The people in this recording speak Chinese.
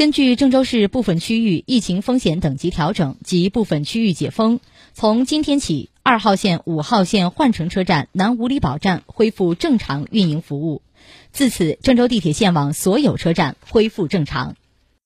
根据郑州市部分区域疫情风险等级调整及部分区域解封从今天起二号线五号线换乘车站南五里堡站恢复正常运营服务。自此郑州地铁线网所有车站恢复正常。